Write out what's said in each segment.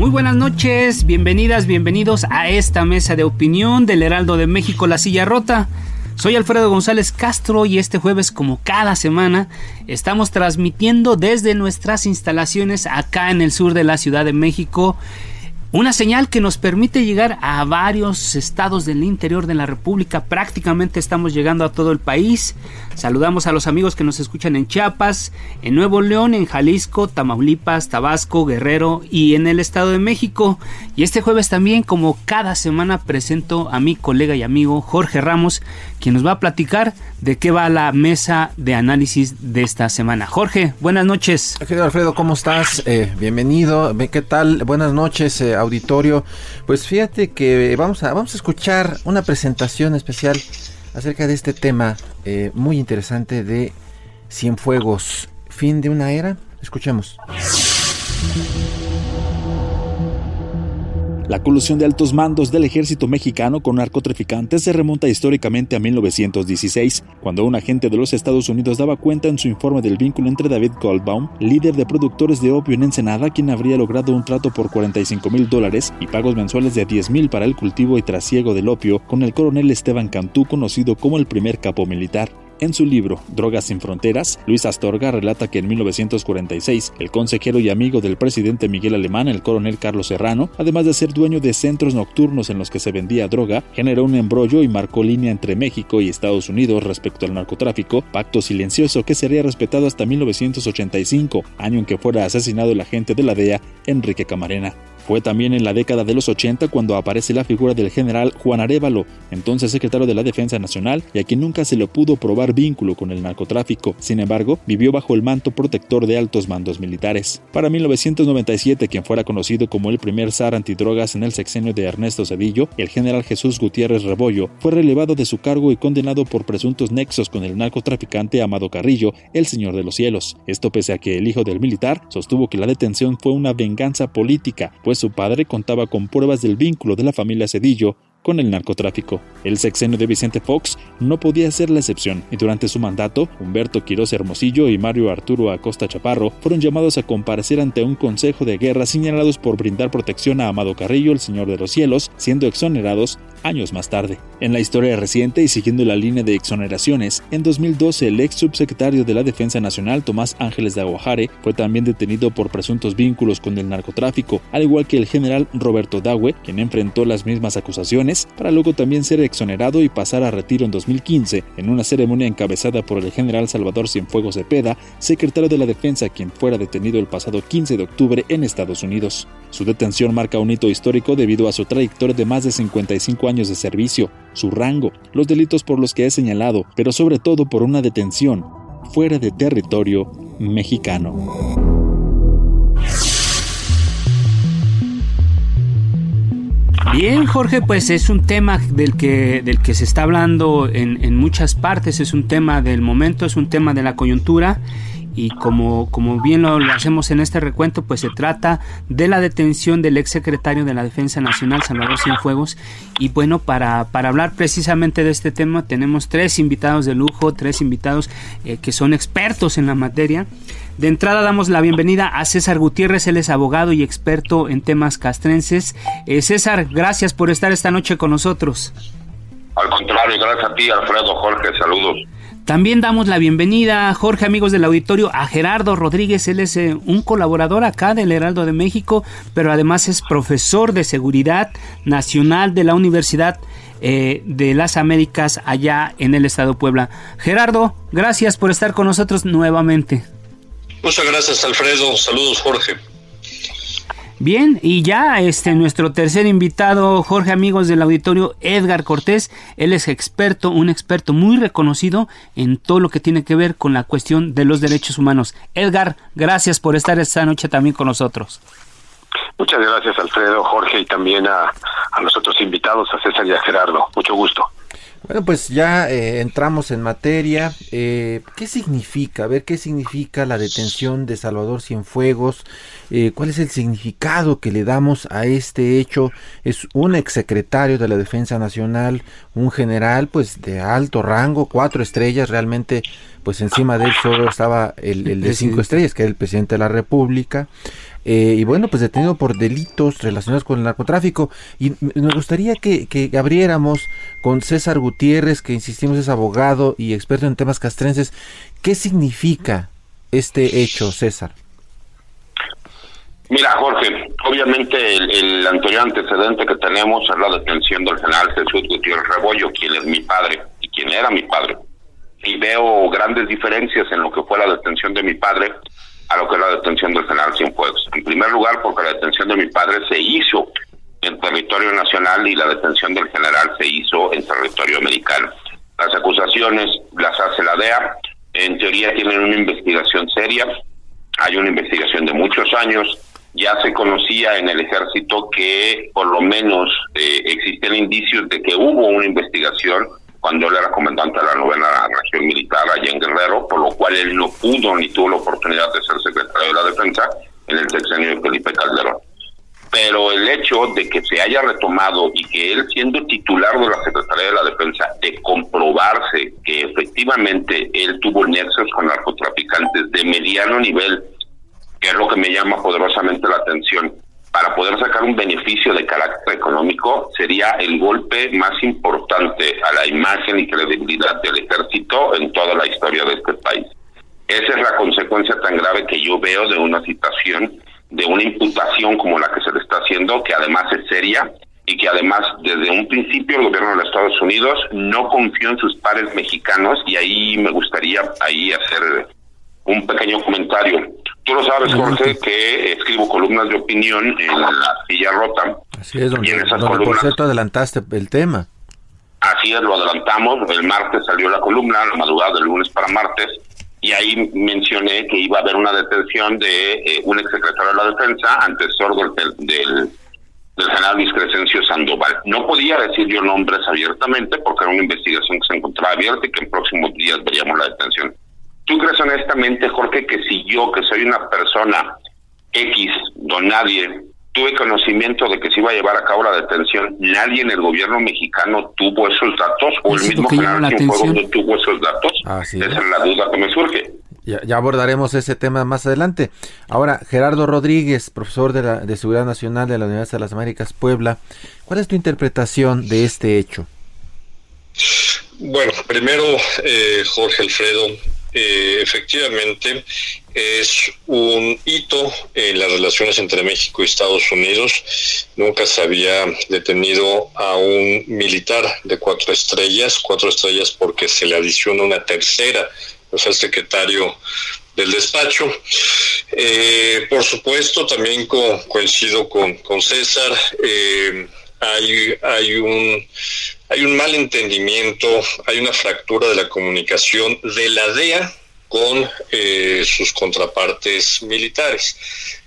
Muy buenas noches, bienvenidas, bienvenidos a esta mesa de opinión del Heraldo de México, La Silla Rota. Soy Alfredo González Castro y este jueves, como cada semana, estamos transmitiendo desde nuestras instalaciones acá en el sur de la Ciudad de México una señal que nos permite llegar a varios estados del interior de la República. Prácticamente estamos llegando a todo el país. Saludamos a los amigos que nos escuchan en Chiapas, en Nuevo León, en Jalisco, Tamaulipas, Tabasco, Guerrero y en el Estado de México. Y este jueves también, como cada semana, presento a mi colega y amigo Jorge Ramos, quien nos va a platicar de qué va la mesa de análisis de esta semana. Jorge, buenas noches. Querido Alfredo, ¿cómo estás? Eh, bienvenido. ¿Qué tal? Buenas noches. Eh, auditorio. Pues fíjate que vamos a, vamos a escuchar una presentación especial acerca de este tema eh, muy interesante de Cienfuegos, fin de una era. Escuchemos. La colusión de altos mandos del ejército mexicano con narcotraficantes se remonta históricamente a 1916, cuando un agente de los Estados Unidos daba cuenta en su informe del vínculo entre David Goldbaum, líder de productores de opio en Ensenada, quien habría logrado un trato por 45 mil dólares y pagos mensuales de 10 mil para el cultivo y trasiego del opio, con el coronel Esteban Cantú, conocido como el primer capo militar. En su libro Drogas sin Fronteras, Luis Astorga relata que en 1946 el consejero y amigo del presidente Miguel Alemán, el coronel Carlos Serrano, además de ser dueño de centros nocturnos en los que se vendía droga, generó un embrollo y marcó línea entre México y Estados Unidos respecto al narcotráfico, pacto silencioso que sería respetado hasta 1985, año en que fuera asesinado el agente de la DEA, Enrique Camarena. Fue también en la década de los 80 cuando aparece la figura del general Juan Arevalo, entonces secretario de la Defensa Nacional, y a quien nunca se le pudo probar vínculo con el narcotráfico. Sin embargo, vivió bajo el manto protector de altos mandos militares. Para 1997, quien fuera conocido como el primer zar antidrogas en el sexenio de Ernesto Cedillo, el general Jesús Gutiérrez Rebollo, fue relevado de su cargo y condenado por presuntos nexos con el narcotraficante Amado Carrillo, el Señor de los Cielos. Esto pese a que el hijo del militar sostuvo que la detención fue una venganza política, pues su padre contaba con pruebas del vínculo de la familia Cedillo con el narcotráfico. El sexenio de Vicente Fox no podía ser la excepción, y durante su mandato, Humberto Quirós Hermosillo y Mario Arturo Acosta Chaparro fueron llamados a comparecer ante un consejo de guerra señalados por brindar protección a Amado Carrillo, el Señor de los Cielos, siendo exonerados años más tarde. En la historia reciente y siguiendo la línea de exoneraciones, en 2012 el ex subsecretario de la Defensa Nacional Tomás Ángeles de Aguajare fue también detenido por presuntos vínculos con el narcotráfico, al igual que el general Roberto Dawe, quien enfrentó las mismas acusaciones, para luego también ser exonerado y pasar a retiro en 2015 en una ceremonia encabezada por el general Salvador Cienfuegos Cepeda, secretario de la Defensa, quien fuera detenido el pasado 15 de octubre en Estados Unidos. Su detención marca un hito histórico debido a su trayectoria de más de 55 años de servicio, su rango, los delitos por los que es señalado, pero sobre todo por una detención fuera de territorio mexicano. Bien, Jorge, pues es un tema del que, del que se está hablando en, en muchas partes, es un tema del momento, es un tema de la coyuntura y como, como bien lo, hacemos en este recuento, pues se trata de la detención del ex secretario de la Defensa Nacional, Salvador Cienfuegos. Y bueno, para, para hablar precisamente de este tema, tenemos tres invitados de lujo, tres invitados eh, que son expertos en la materia. De entrada damos la bienvenida a César Gutiérrez, él es abogado y experto en temas castrenses. Eh, César, gracias por estar esta noche con nosotros. Al contrario, gracias a ti, Alfredo Jorge, saludos. También damos la bienvenida, Jorge, amigos del auditorio, a Gerardo Rodríguez. Él es eh, un colaborador acá del Heraldo de México, pero además es profesor de seguridad nacional de la Universidad eh, de las Américas allá en el estado de Puebla. Gerardo, gracias por estar con nosotros nuevamente. Muchas gracias, Alfredo. Saludos, Jorge. Bien, y ya este nuestro tercer invitado, Jorge amigos del auditorio, Edgar Cortés, él es experto, un experto muy reconocido en todo lo que tiene que ver con la cuestión de los derechos humanos. Edgar, gracias por estar esta noche también con nosotros. Muchas gracias Alfredo, Jorge y también a, a los otros invitados, a César y a Gerardo. Mucho gusto. Bueno, pues ya eh, entramos en materia. Eh, ¿Qué significa? A ver, ¿qué significa la detención de Salvador Cienfuegos? Eh, ¿Cuál es el significado que le damos a este hecho? Es un exsecretario de la Defensa Nacional, un general pues de alto rango, cuatro estrellas, realmente pues encima de él solo estaba el, el de cinco estrellas, que era el presidente de la República. Eh, y bueno, pues detenido por delitos relacionados con el narcotráfico. Y me gustaría que, que abriéramos con César Gutiérrez, que insistimos es abogado y experto en temas castrenses. ¿Qué significa este hecho, César? Mira, Jorge, obviamente el, el, anterior antecedente que tenemos es la detención del general Jesús Gutiérrez Rebollo, quien es mi padre y quien era mi padre. Y veo grandes diferencias en lo que fue la detención de mi padre a lo que es la detención del general Cienfuegos. En primer lugar, porque la detención de mi padre se hizo en territorio nacional y la detención del general se hizo en territorio americano. Las acusaciones las hace la DEA, en teoría tienen una investigación seria, hay una investigación de muchos años, ya se conocía en el ejército que por lo menos eh, existen indicios de que hubo una investigación cuando él era comandante de la novena región militar allá en Guerrero, por lo cual él no pudo ni tuvo la oportunidad de ser secretario de la defensa en el sexenio de Felipe Calderón. Pero el hecho de que se haya retomado y que él siendo titular de la Secretaría de la Defensa, de comprobarse que efectivamente él tuvo nexos con narcotraficantes de mediano nivel, que es lo que me llama poderosamente la atención, para poder sacar un beneficio de carácter económico sería el golpe más importante a la imagen y credibilidad del ejército en toda la historia de este país. Esa es la consecuencia tan grave que yo veo de una situación, de una imputación como la que se le está haciendo, que además es seria y que además desde un principio el gobierno de los Estados Unidos no confió en sus pares mexicanos y ahí me gustaría ahí hacer un pequeño comentario. Tú lo sabes, Jorge, que escribo columnas de opinión en la silla rota. Así es, donde, por cierto adelantaste el tema. Así es, lo adelantamos. El martes salió la columna, la madrugada del lunes para martes, y ahí mencioné que iba a haber una detención de eh, un exsecretario de la Defensa, antecesor del, del, del general Luis Crescencio Sandoval. No podía decir yo nombres abiertamente porque era una investigación que se encontraba abierta y que en próximos días veríamos la detención. ¿Tú crees honestamente, Jorge, que si yo, que soy una persona X, don nadie, tuve conocimiento de que se iba a llevar a cabo la detención, nadie en el gobierno mexicano tuvo esos datos o el mismo general no tuvo esos datos? Esa es la duda que me surge. Ya, ya, abordaremos ese tema más adelante. Ahora, Gerardo Rodríguez, profesor de, la, de Seguridad Nacional de la Universidad de las Américas, Puebla, ¿cuál es tu interpretación de este hecho? Bueno, primero, eh, Jorge Alfredo, eh, efectivamente es un hito en las relaciones entre México y Estados Unidos. Nunca se había detenido a un militar de cuatro estrellas, cuatro estrellas porque se le adiciona una tercera, o sea, el secretario del despacho. Eh, por supuesto, también coincido con, con César. Eh, hay, hay, un, hay un mal entendimiento, hay una fractura de la comunicación de la DEA con eh, sus contrapartes militares.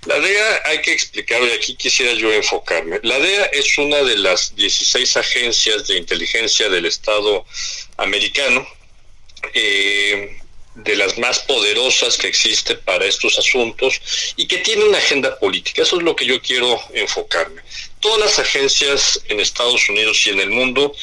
La DEA, hay que explicarlo y aquí quisiera yo enfocarme. La DEA es una de las 16 agencias de inteligencia del Estado americano. Eh, de las más poderosas que existe para estos asuntos y que tiene una agenda política. Eso es lo que yo quiero enfocarme. Todas las agencias en Estados Unidos y en el mundo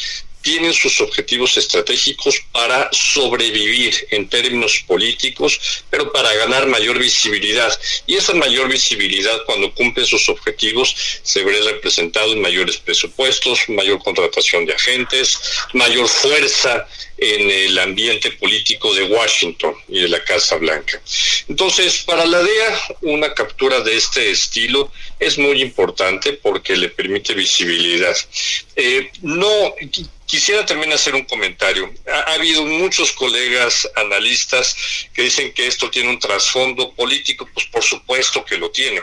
tienen sus objetivos estratégicos para sobrevivir en términos políticos, pero para ganar mayor visibilidad. Y esa mayor visibilidad, cuando cumplen sus objetivos, se ve representado en mayores presupuestos, mayor contratación de agentes, mayor fuerza en el ambiente político de Washington y de la Casa Blanca. Entonces, para la DEA, una captura de este estilo es muy importante porque le permite visibilidad. Eh, no quisiera también hacer un comentario. Ha, habido muchos colegas analistas que dicen que esto tiene un trasfondo político, pues por supuesto que lo tiene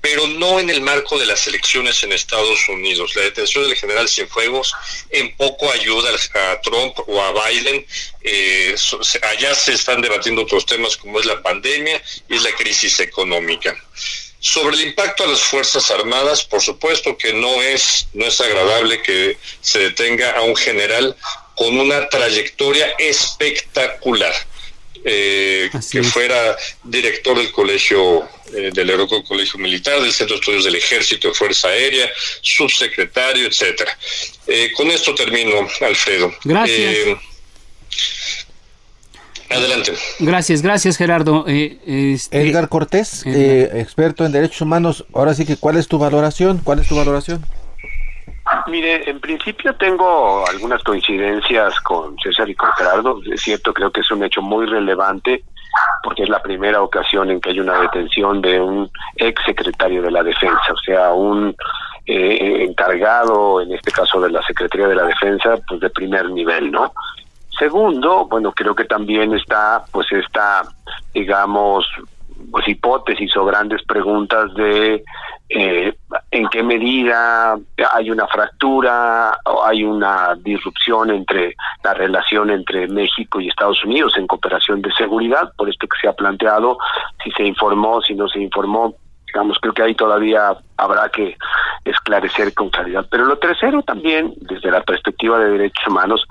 pero no en el marco de las elecciones en Estados Unidos. La detención del general Cienfuegos en poco ayuda a Trump o a Biden. Eh, allá se están debatiendo otros temas como es la pandemia y la crisis económica. Sobre el impacto a las Fuerzas Armadas, por supuesto que no es, no es agradable que se detenga a un general con una trayectoria espectacular. Eh, que fuera director del colegio, eh, del Aeroco Colegio Militar, del Centro de Estudios del Ejército de Fuerza Aérea, subsecretario, etcétera. Eh, con esto termino, Alfredo. Gracias. Adelante. Gracias, gracias Gerardo. Este, Edgar Cortés, experto en derechos humanos. Ahora sí que, ¿cuál es tu valoración? ¿Cuál es tu valoración? Mire, en principio tengo algunas coincidencias con César y con Gerardo. Es cierto, creo que es un hecho muy relevante porque es la primera ocasión en que hay una detención de un ex secretario de la Defensa, o sea, un eh, encargado, en este caso de la Secretaría de la Defensa, pues de primer nivel, ¿no? Segundo, bueno, creo que también está, pues esta, digamos, pues hipótesis o grandes preguntas de eh, en qué medida hay una fractura o hay una disrupción entre la relación entre México y Estados Unidos en cooperación de seguridad, por esto que se ha planteado, si se informó, si no se informó, digamos, creo que ahí todavía habrá que esclarecer con claridad. Pero lo tercero también, desde la perspectiva de derechos humanos,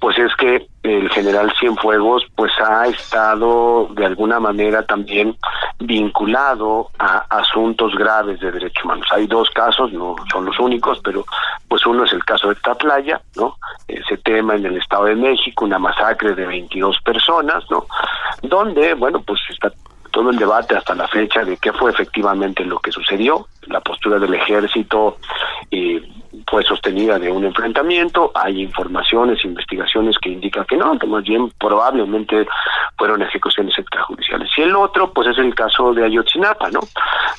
pues es que el general Cienfuegos pues ha estado de alguna manera también vinculado a asuntos graves de derechos humanos. Hay dos casos, no son los únicos, pero pues uno es el caso de Tatlaya, ¿no? Ese tema en el Estado de México, una masacre de 22 personas, ¿no? Donde, bueno, pues está todo el debate hasta la fecha de qué fue efectivamente lo que sucedió, la postura del ejército eh, fue sostenida de un enfrentamiento, hay informaciones, investigaciones que indican que no, que más bien probablemente fueron ejecuciones extrajudiciales. Y el otro, pues es el caso de Ayotzinapa, ¿no?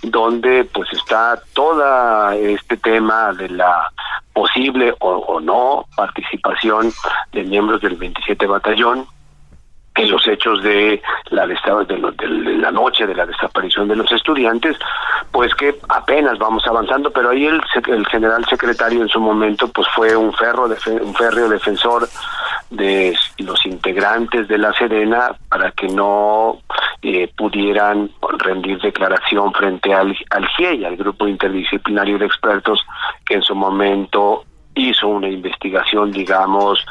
Donde pues está todo este tema de la posible o, o no participación de miembros del 27 Batallón los hechos de la, de, la noche de la desaparición de los estudiantes, pues que apenas vamos avanzando, pero ahí el, el general secretario en su momento pues fue un ferro un férreo defensor de los integrantes de la Serena para que no eh, pudieran rendir declaración frente al, al GIEI, al grupo interdisciplinario de expertos que en su momento hizo una investigación, digamos,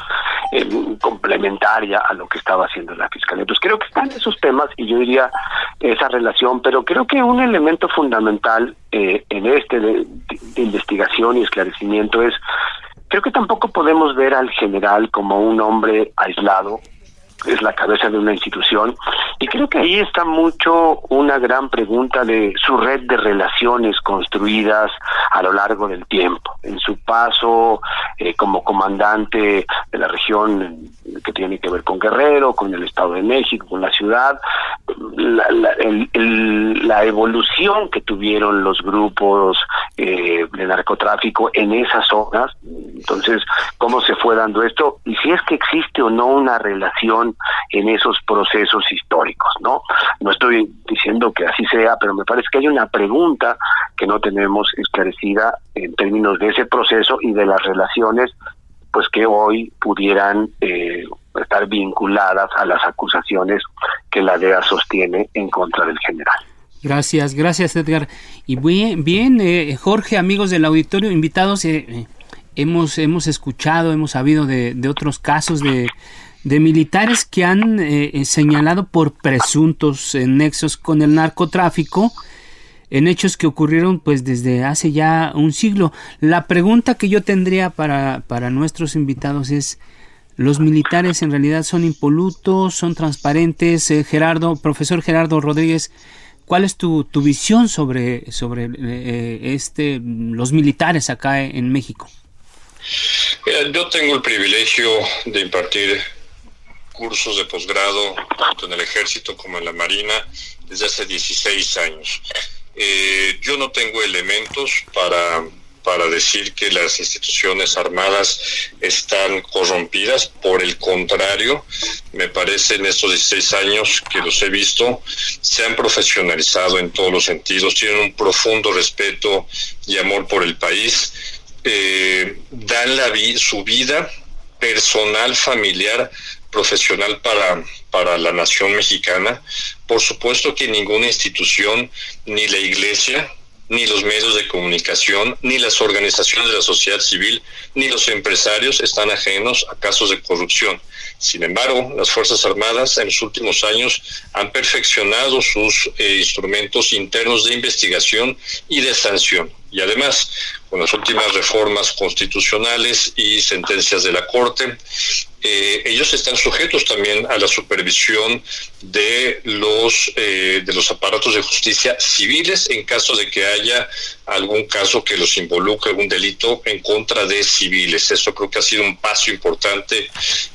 eh, complementaria a lo que estaba haciendo la Fiscalía. Entonces creo que están esos temas y yo diría esa relación, pero creo que un elemento fundamental eh, en este de, investigación y esclarecimiento es, creo que tampoco podemos ver al general como un hombre aislado, es la cabeza de una institución. Y creo que ahí está mucho una gran pregunta de su red de relaciones construidas a lo largo del tiempo, en su paso eh, como comandante de la región que tiene que ver con Guerrero, con el Estado de México, con la ciudad, la, evolución que tuvieron los grupos eh, de narcotráfico en esas zonas, entonces, cómo se fue dando esto y si es que existe o no una relación en esos procesos históricos, ¿no? No estoy diciendo que así sea, pero me parece que hay una pregunta que no tenemos esclarecida en términos de ese proceso y de las relaciones pues que hoy pudieran eh, estar vinculadas a las acusaciones que la DEA sostiene en contra del general. Gracias, gracias Edgar. Y bien, bien eh, Jorge, amigos del auditorio, invitados, eh, hemos, hemos escuchado, hemos sabido de, de otros casos de, de militares que han señalado por presuntos nexos con el narcotráfico en hechos que ocurrieron pues desde hace ya un siglo. La pregunta que yo tendría para, para nuestros invitados es, ¿los militares en realidad son impolutos, son transparentes? Eh, Gerardo, profesor Gerardo Rodríguez, ¿cuál es tu, tu visión sobre, sobre eh, este, los militares acá en México? yo tengo el privilegio de impartir cursos de posgrado tanto en el ejército como en la marina desde hace 16 años. Eh, yo no tengo elementos para, para decir que las instituciones armadas están corrompidas, por el contrario, me parece en estos 16 años que los he visto, se han profesionalizado en todos los sentidos, tienen un profundo respeto y amor por el país, eh, dan la su vida personal, familiar, profesional para, para la nación mexicana. Por supuesto que ninguna institución, ni la iglesia, ni los medios de comunicación, ni las organizaciones de la sociedad civil, ni los empresarios están ajenos a casos de corrupción. Sin embargo, las Fuerzas Armadas en los últimos años han perfeccionado sus eh, instrumentos internos de investigación y de sanción. Y además, con las últimas reformas constitucionales y sentencias de la Corte, eh, ellos están sujetos también a la supervisión de los eh, de los aparatos de justicia civiles en caso de que haya algún caso que los involucre algún delito en contra de civiles. Eso creo que ha sido un paso importante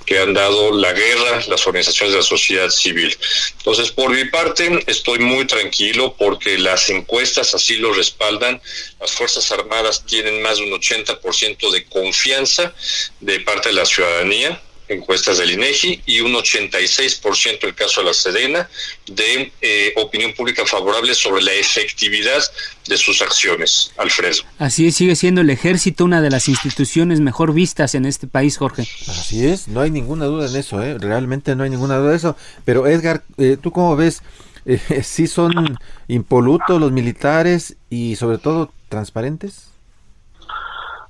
que han dado la guerra, las organizaciones de la sociedad civil. Entonces, por mi parte, estoy muy tranquilo porque las encuestas así lo respaldan. Las Fuerzas Armadas tienen más de un 80% de confianza de parte de la ciudadanía encuestas del INEGI y un 86% el caso de la Sedena de eh, opinión pública favorable sobre la efectividad de sus acciones. Alfredo. Así es, sigue siendo el ejército una de las instituciones mejor vistas en este país, Jorge. Así es, no hay ninguna duda en eso, ¿eh? realmente no hay ninguna duda de eso. Pero Edgar, eh, ¿tú cómo ves? Eh, ¿Sí son impolutos los militares y sobre todo transparentes?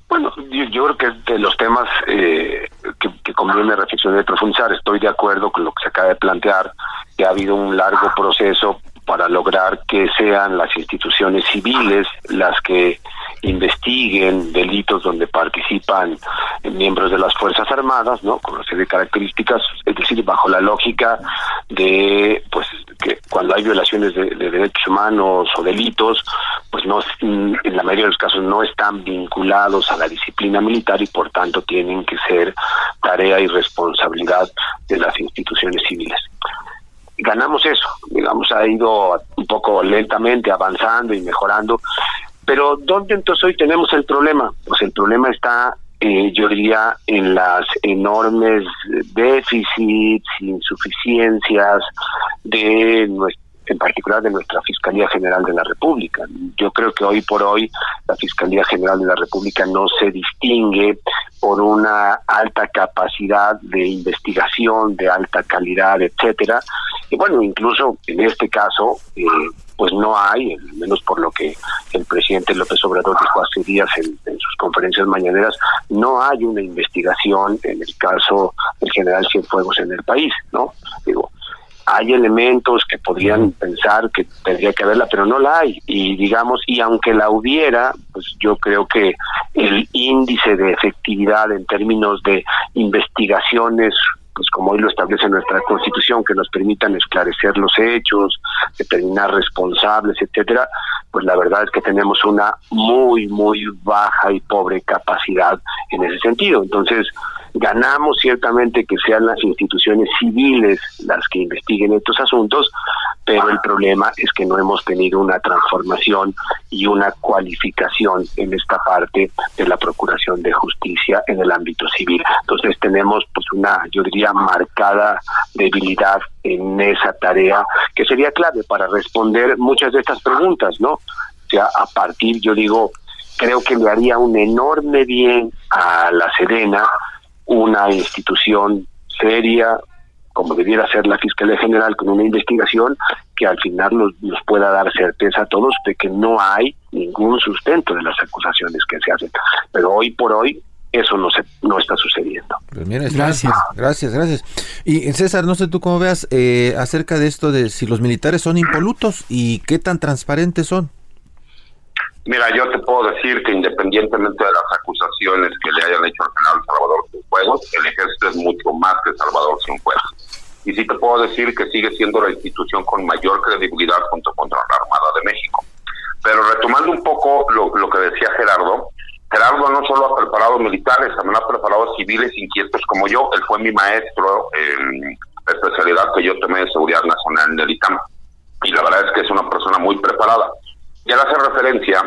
Bueno, yo, creo que de los temas eh, que, que conviene reflexionar y profundizar, estoy de acuerdo con lo que se acaba de plantear, que ha habido un largo proceso para lograr que sean las instituciones civiles las que investiguen delitos donde participan miembros de las Fuerzas Armadas, ¿no? Con una serie de características, es decir, bajo la lógica de, pues, que cuando hay violaciones de, derechos humanos o delitos, pues no, en la mayoría de los casos no están vinculados a la disciplina militar y por tanto tienen que ser tarea y responsabilidad de las instituciones civiles ganamos eso, digamos, ha ido un poco lentamente avanzando y mejorando, pero ¿dónde entonces hoy tenemos el problema? Pues el problema está, eh, yo diría, en las enormes déficits, insuficiencias de nuestra en particular de nuestra Fiscalía General de la República. Yo creo que hoy por hoy la Fiscalía General de la República no se distingue por una alta capacidad de investigación, de alta calidad, etcétera. Y bueno, incluso en este caso, eh, pues no hay, al menos por lo que el presidente López Obrador dijo hace días en, sus conferencias mañaneras, no hay una investigación en el caso del general Cienfuegos en el país, ¿no? Digo, hay elementos que podrían pensar que tendría que haberla, pero no la hay. Y digamos, y aunque la hubiera, pues yo creo que el índice de efectividad en términos de investigaciones pues como hoy lo establece nuestra constitución, que nos permitan esclarecer los hechos, determinar responsables, etcétera, pues la verdad es que tenemos una muy, muy baja y pobre capacidad en ese sentido. Entonces, ganamos ciertamente que sean las instituciones civiles las que investiguen estos asuntos, pero el problema es que no hemos tenido una transformación y una cualificación en esta parte de la procuración de justicia en el ámbito civil. Entonces tenemos pues una, yo diría, marcada debilidad en esa tarea que sería clave para responder muchas de estas preguntas, ¿no? O sea, a partir, yo digo, creo que le haría un enorme bien a la Serena una institución seria, como debiera ser la Fiscalía General, con una investigación que al final nos, pueda dar certeza a todos de que no hay ningún sustento de las acusaciones que se hacen. Pero hoy por hoy eso no se no está sucediendo. Pues gracias, gracias, gracias. Y César, no sé tú cómo veas eh, acerca de esto de si los militares son impolutos y qué tan transparentes son. Mira, yo te puedo decir que independientemente de las acusaciones que le hayan hecho al general Salvador Cienfuegos, el ejército es mucho más que Salvador Cienfuegos. Y sí te puedo decir que sigue siendo la institución con mayor credibilidad junto contra la Armada de México. Pero retomando un poco lo, que decía Gerardo, Gerardo no solo ha preparado militares, también ha preparado civiles inquietos como yo. Él fue mi maestro en especialidad que yo tomé de seguridad nacional en el ITAM. Y la verdad es que es una persona muy preparada. Y él hace referencia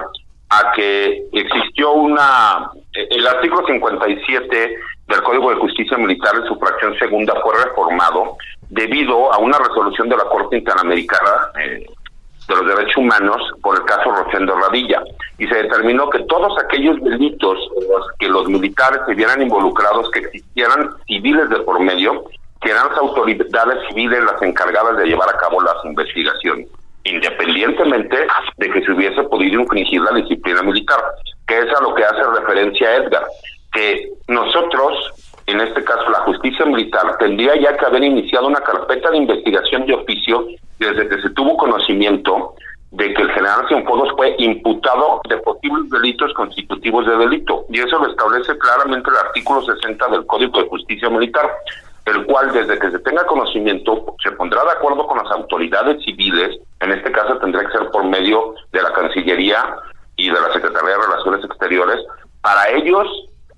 a que existió una... El artículo 57 del Código de Justicia Militar en su fracción segunda fue reformado debido a una resolución de la Corte Interamericana eh, de los Derechos Humanos por el caso Rosendo Radilla. Y se determinó que todos aquellos delitos en los que los militares se vieran involucrados, que existieran civiles de por medio, que eran las autoridades civiles las encargadas de llevar a cabo las investigaciones, independientemente de que se hubiese podido infringir la disciplina militar, que es a lo que hace referencia Edgar, que nosotros, en este caso la justicia militar, tendría ya que haber iniciado una carpeta de investigación de oficio desde que se tuvo conocimiento de que el general Cienfuegos fue imputado de posibles delitos constitutivos de delito. Y eso lo establece claramente el artículo 60 del Código de Justicia Militar, el cual desde que se tenga conocimiento se pondrá de acuerdo con las autoridades civiles, en este caso tendría que ser por medio de la Cancillería y de la Secretaría de Relaciones Exteriores, para ellos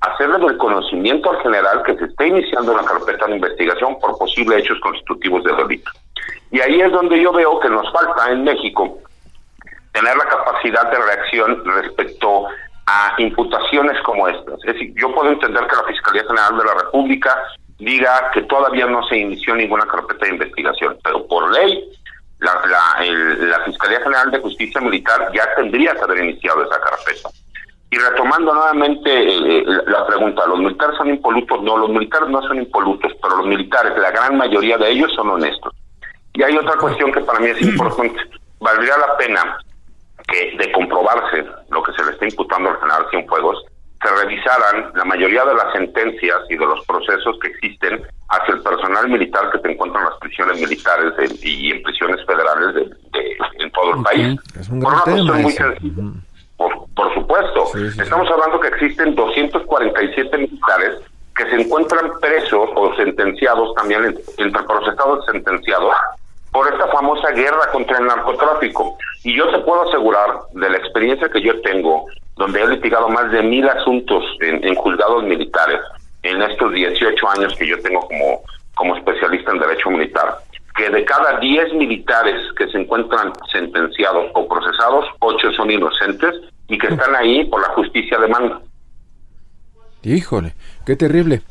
hacerle del conocimiento al general que se está iniciando una carpeta de investigación por posibles hechos constitutivos de delito. Y ahí es donde yo veo que nos falta en México tener la capacidad de reacción respecto a imputaciones como estas. Es decir, yo puedo entender que la Fiscalía General de la República diga que todavía no se inició ninguna carpeta de investigación, pero por ley la, Fiscalía General de Justicia Militar ya tendría que haber iniciado esa carpeta. Y retomando nuevamente eh, la pregunta, ¿los militares son impolutos? No, los militares no son impolutos, pero los militares, la gran mayoría de ellos son honestos. Y hay otra cuestión que para mí es importante. Valdría la pena que de comprobarse lo que se le está imputando al general Cienfuegos, se revisaran la mayoría de las sentencias y de los procesos que existen hacia el personal militar que se encuentra en las prisiones militares y en prisiones federales de, en todo el país. por una cuestión muy sencilla. Por, supuesto. Estamos hablando que existen 247 militares que se encuentran presos o sentenciados también entre procesados sentenciados por esta famosa guerra contra el narcotráfico. Y yo te puedo asegurar, de la experiencia que yo tengo, donde he litigado más de mil asuntos en, juzgados militares, en estos 18 años que yo tengo como, como especialista en derecho militar, que de cada 10 militares que se encuentran sentenciados o procesados, 8 son inocentes y que están ahí por la justicia de mando. Híjole, qué terrible.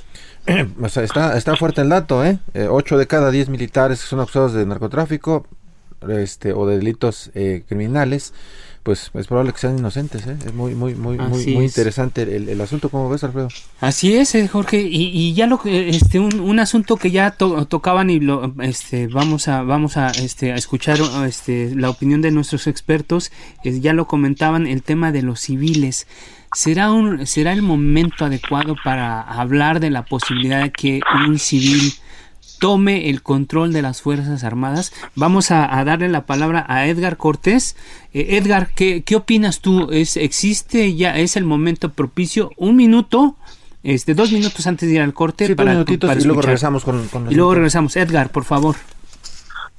o está, está fuerte el dato, ¿eh? ¿eh? 8 de cada 10 militares que son acusados de narcotráfico este, o de delitos eh, criminales, pues es probable que sean inocentes, ¿eh? Es muy, muy, muy, muy, muy interesante el, asunto, ¿cómo ves, Alfredo? Así es, eh, Jorge, y, y ya lo este, un, un asunto que ya tocaban y lo, este, vamos a, vamos a, este, a escuchar, este, la opinión de nuestros expertos, ya lo comentaban, el tema de los civiles. ¿Será, un, ¿Será el momento adecuado para hablar de la posibilidad de que un civil tome el control de las Fuerzas Armadas? Vamos a, darle la palabra a Edgar Cortés. Eh, Edgar, ¿qué, ¿qué opinas tú? ¿Es, ¿Existe ya, es el momento propicio? Un minuto, este, dos minutos antes de ir al corte. para, y luego regresamos con, Y luego regresamos. Edgar, por favor.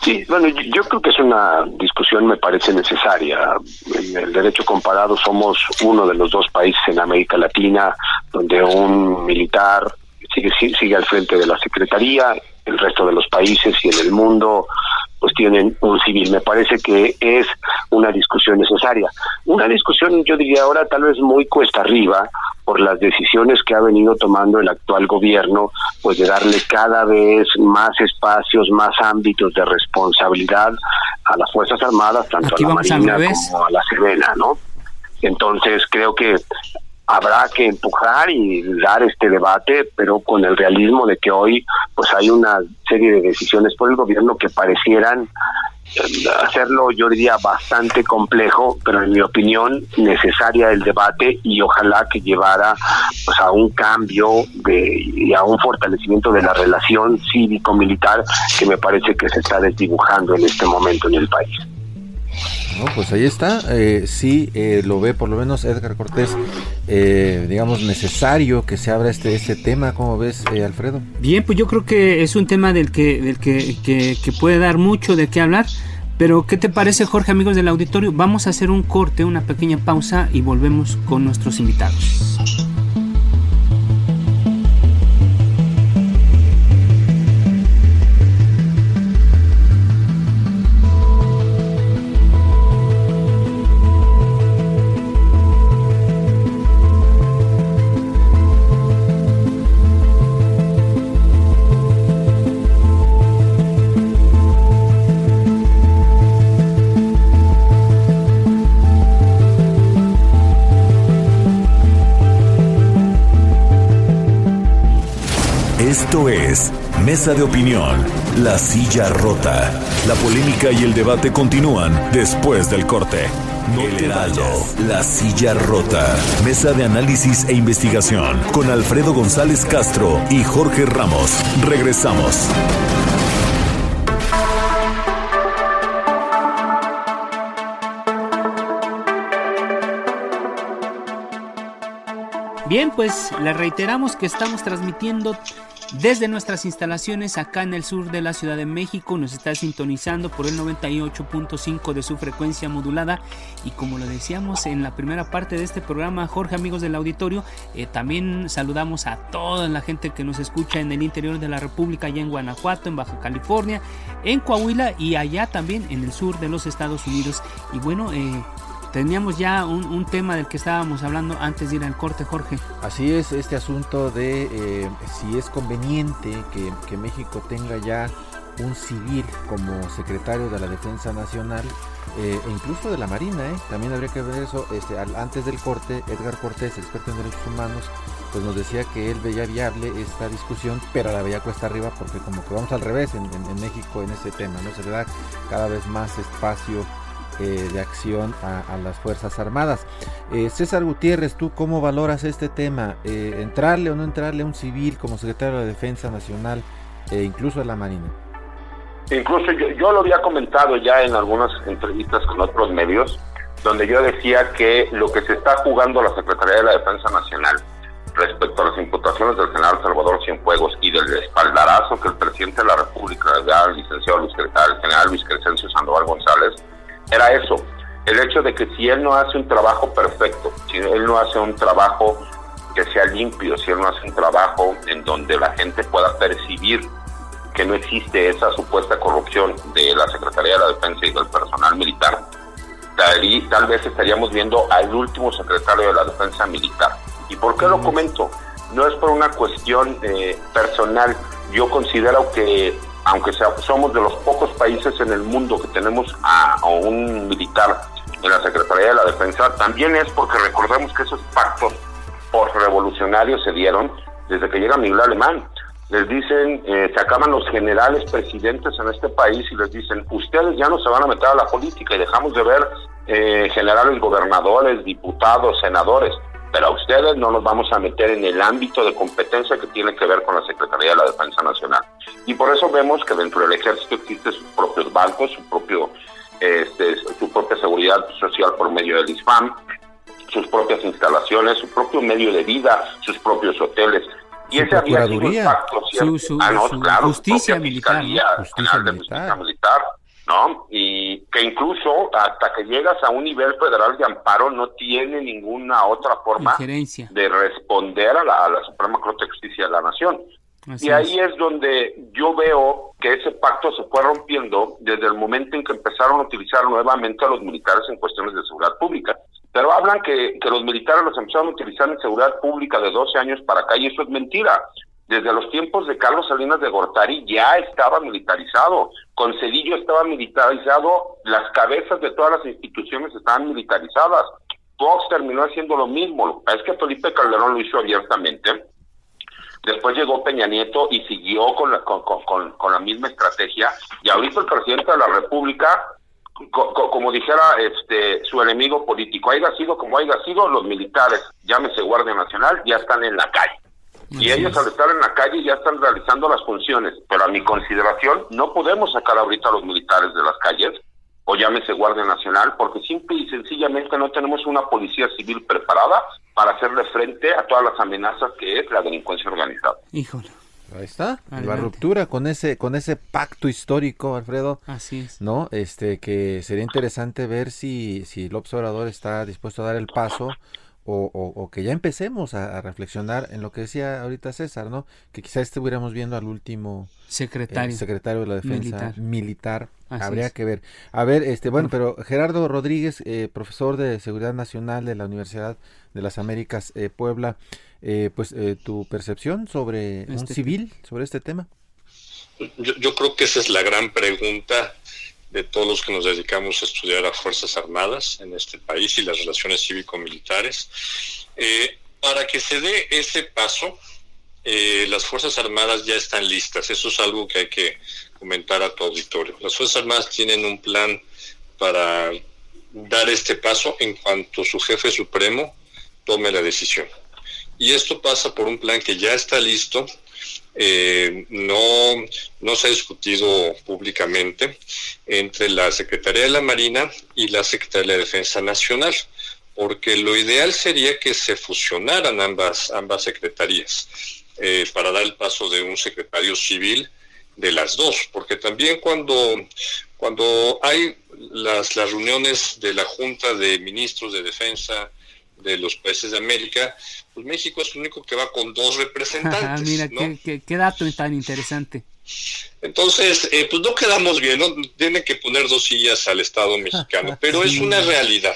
Sí, bueno, yo creo que es una discusión, me parece necesaria. En el derecho comparado somos uno de los dos países en América Latina donde un militar sigue, sigue al frente de la Secretaría, el resto de los países y en el mundo pues tienen un civil. Me parece que es una discusión necesaria. Una discusión, yo diría ahora, tal vez muy cuesta arriba por las decisiones que ha venido tomando el actual gobierno, pues de darle cada vez más espacios, más ámbitos de responsabilidad a las Fuerzas Armadas, tanto a la Marina como a la Serena, ¿no? Entonces creo que habrá que empujar y dar este debate, pero con el realismo de que hoy pues hay una serie de decisiones por el gobierno que parecieran eh, hacerlo yo diría bastante complejo, pero en mi opinión necesaria el debate y ojalá que llevara pues a un cambio de, y a un fortalecimiento de la relación cívico-militar que me parece que se está desdibujando en este momento en el país. Pues ahí está. Eh, sí, eh, lo ve por lo menos Edgar Cortés, eh, digamos, necesario que se abra este, este tema. ¿Cómo ves, eh, Alfredo? Bien, pues yo creo que es un tema del que, del que, que puede dar mucho de qué hablar. Pero, ¿qué te parece, Jorge, amigos del auditorio? Vamos a hacer un corte, una pequeña pausa y volvemos con nuestros invitados. Esto es Mesa de Opinión, La Silla Rota. La polémica y el debate continúan después del corte. No el Heraldo, La Silla Rota. Mesa de análisis e investigación con Alfredo González Castro y Jorge Ramos. Regresamos. Bien, pues le reiteramos que estamos transmitiendo desde nuestras instalaciones acá en el sur de la Ciudad de México. Nos está sintonizando por el 98.5 de su frecuencia modulada. Y como lo decíamos en la primera parte de este programa, Jorge, amigos del auditorio, eh, también saludamos a toda la gente que nos escucha en el interior de la República, allá en Guanajuato, en Baja California, en Coahuila y allá también en el sur de los Estados Unidos. Y bueno, eh, Teníamos ya un, tema del que estábamos hablando antes de ir al corte, Jorge. Así es, este asunto de eh, si es conveniente que, que, México tenga ya un civil como secretario de la Defensa Nacional eh, e incluso de la Marina, ¿eh? también habría que ver eso. Este, antes del corte, Edgar Cortés, experto en derechos humanos, pues nos decía que él veía viable esta discusión, pero la veía cuesta arriba porque como que vamos al revés en, en México en ese tema, ¿no? Se le da cada vez más espacio eh, de acción a, a, las Fuerzas Armadas. Eh, César Gutiérrez, ¿tú cómo valoras este tema? Eh, ¿Entrarle o no entrarle a un civil como secretario de Defensa Nacional e incluso a la Marina? Incluso yo, yo lo había comentado ya en algunas entrevistas con otros medios, donde yo decía que lo que se está jugando la Secretaría de la Defensa Nacional respecto a las imputaciones del general Salvador Cienfuegos y del espaldarazo que el presidente de la República le da al licenciado Luis, al general Luis Crescencio Sandoval González, era eso, el hecho de que si él no hace un trabajo perfecto, si él no hace un trabajo que sea limpio, si él no hace un trabajo en donde la gente pueda percibir que no existe esa supuesta corrupción de la Secretaría de la Defensa y del personal militar, tal, tal vez estaríamos viendo al último secretario de la Defensa Militar. ¿Y por qué lo comento? No es por una cuestión eh, personal. Yo considero que aunque sea, somos de los pocos países en el mundo que tenemos a, un militar en la Secretaría de la Defensa, también es porque recordemos que esos pactos post-revolucionarios se dieron desde que llega Miguel Alemán. Les dicen, eh, se acaban los generales presidentes en este país y les dicen, ustedes ya no se van a meter a la política y dejamos de ver eh, generales gobernadores, diputados, senadores pero a ustedes no nos vamos a meter en el ámbito de competencia que tiene que ver con la Secretaría de la Defensa Nacional. Y por eso vemos que dentro del ejército existen sus propios bancos, su propio este, su propia seguridad social por medio del ISFAM, sus propias instalaciones, su propio medio de vida, sus propios hoteles. Y su ese había sido el pacto, su, su, ah, no, su claro, justicia militar, ¿no? General de Justicia Militar, ¿no? Y que incluso hasta que llegas a un nivel federal de amparo no tiene ninguna otra forma de responder a la, a la Suprema Corte de Justicia de la Nación. Así y ahí es. es donde yo veo que ese pacto se fue rompiendo desde el momento en que empezaron a utilizar nuevamente a los militares en cuestiones de seguridad pública. Pero hablan que, que los militares los empezaron a utilizar en seguridad pública de 12 años para acá y eso es mentira. Desde los tiempos de Carlos Salinas de Gortari ya estaba militarizado, con Cedillo estaba militarizado, las cabezas de todas las instituciones estaban militarizadas. Fox terminó haciendo lo mismo, es que Felipe Calderón lo hizo abiertamente. Después llegó Peña Nieto y siguió con la, con, con, con la misma estrategia. Y ahorita el presidente de la República Co co como dijera este su enemigo político, haya sido como haya sido, los militares, llámese Guardia Nacional, ya están en la calle. Y ellos al estar en la calle ya están realizando las funciones, pero a mi consideración no podemos sacar ahorita a los militares de las calles o llámese Guardia Nacional, porque simple y sencillamente no tenemos una policía civil preparada para hacerle frente a todas las amenazas que es la delincuencia organizada. Híjole. Ahí está, la ruptura con ese con ese pacto histórico, Alfredo. Así es. ¿No? Este que sería interesante ver si si el observador está dispuesto a dar el paso o, que ya empecemos a, reflexionar en lo que decía ahorita César, ¿no? Que quizás estuviéramos viendo al último secretario, eh, secretario de la defensa militar. Habría que ver. A ver, este, bueno, pero Gerardo Rodríguez, eh, profesor de Seguridad Nacional de la Universidad de las Américas eh, Puebla, pues tu percepción sobre un este civil, sobre este tema. Yo, yo creo que esa es la gran pregunta de todos los que nos dedicamos a estudiar a Fuerzas Armadas en este país y las relaciones cívico-militares. Eh, para que se dé ese paso, eh, las Fuerzas Armadas ya están listas. Eso es algo que hay que comentar a tu auditorio. Las Fuerzas Armadas tienen un plan para dar este paso en cuanto su jefe supremo tome la decisión. Y esto pasa por un plan que ya está listo, eh, no, no se ha discutido públicamente entre la Secretaría de la Marina y la Secretaría de Defensa Nacional, porque lo ideal sería que se fusionaran ambas, ambas secretarías eh, para dar el paso de un secretario civil de las dos, porque también cuando, cuando hay las, las reuniones de la Junta de Ministros de Defensa de los países de América, pues México es el único que va con dos representantes. Mira, qué, dato tan interesante. Entonces, eh, pues no quedamos bien, ¿no? Tienen que poner dos sillas al Estado mexicano, pero es una realidad,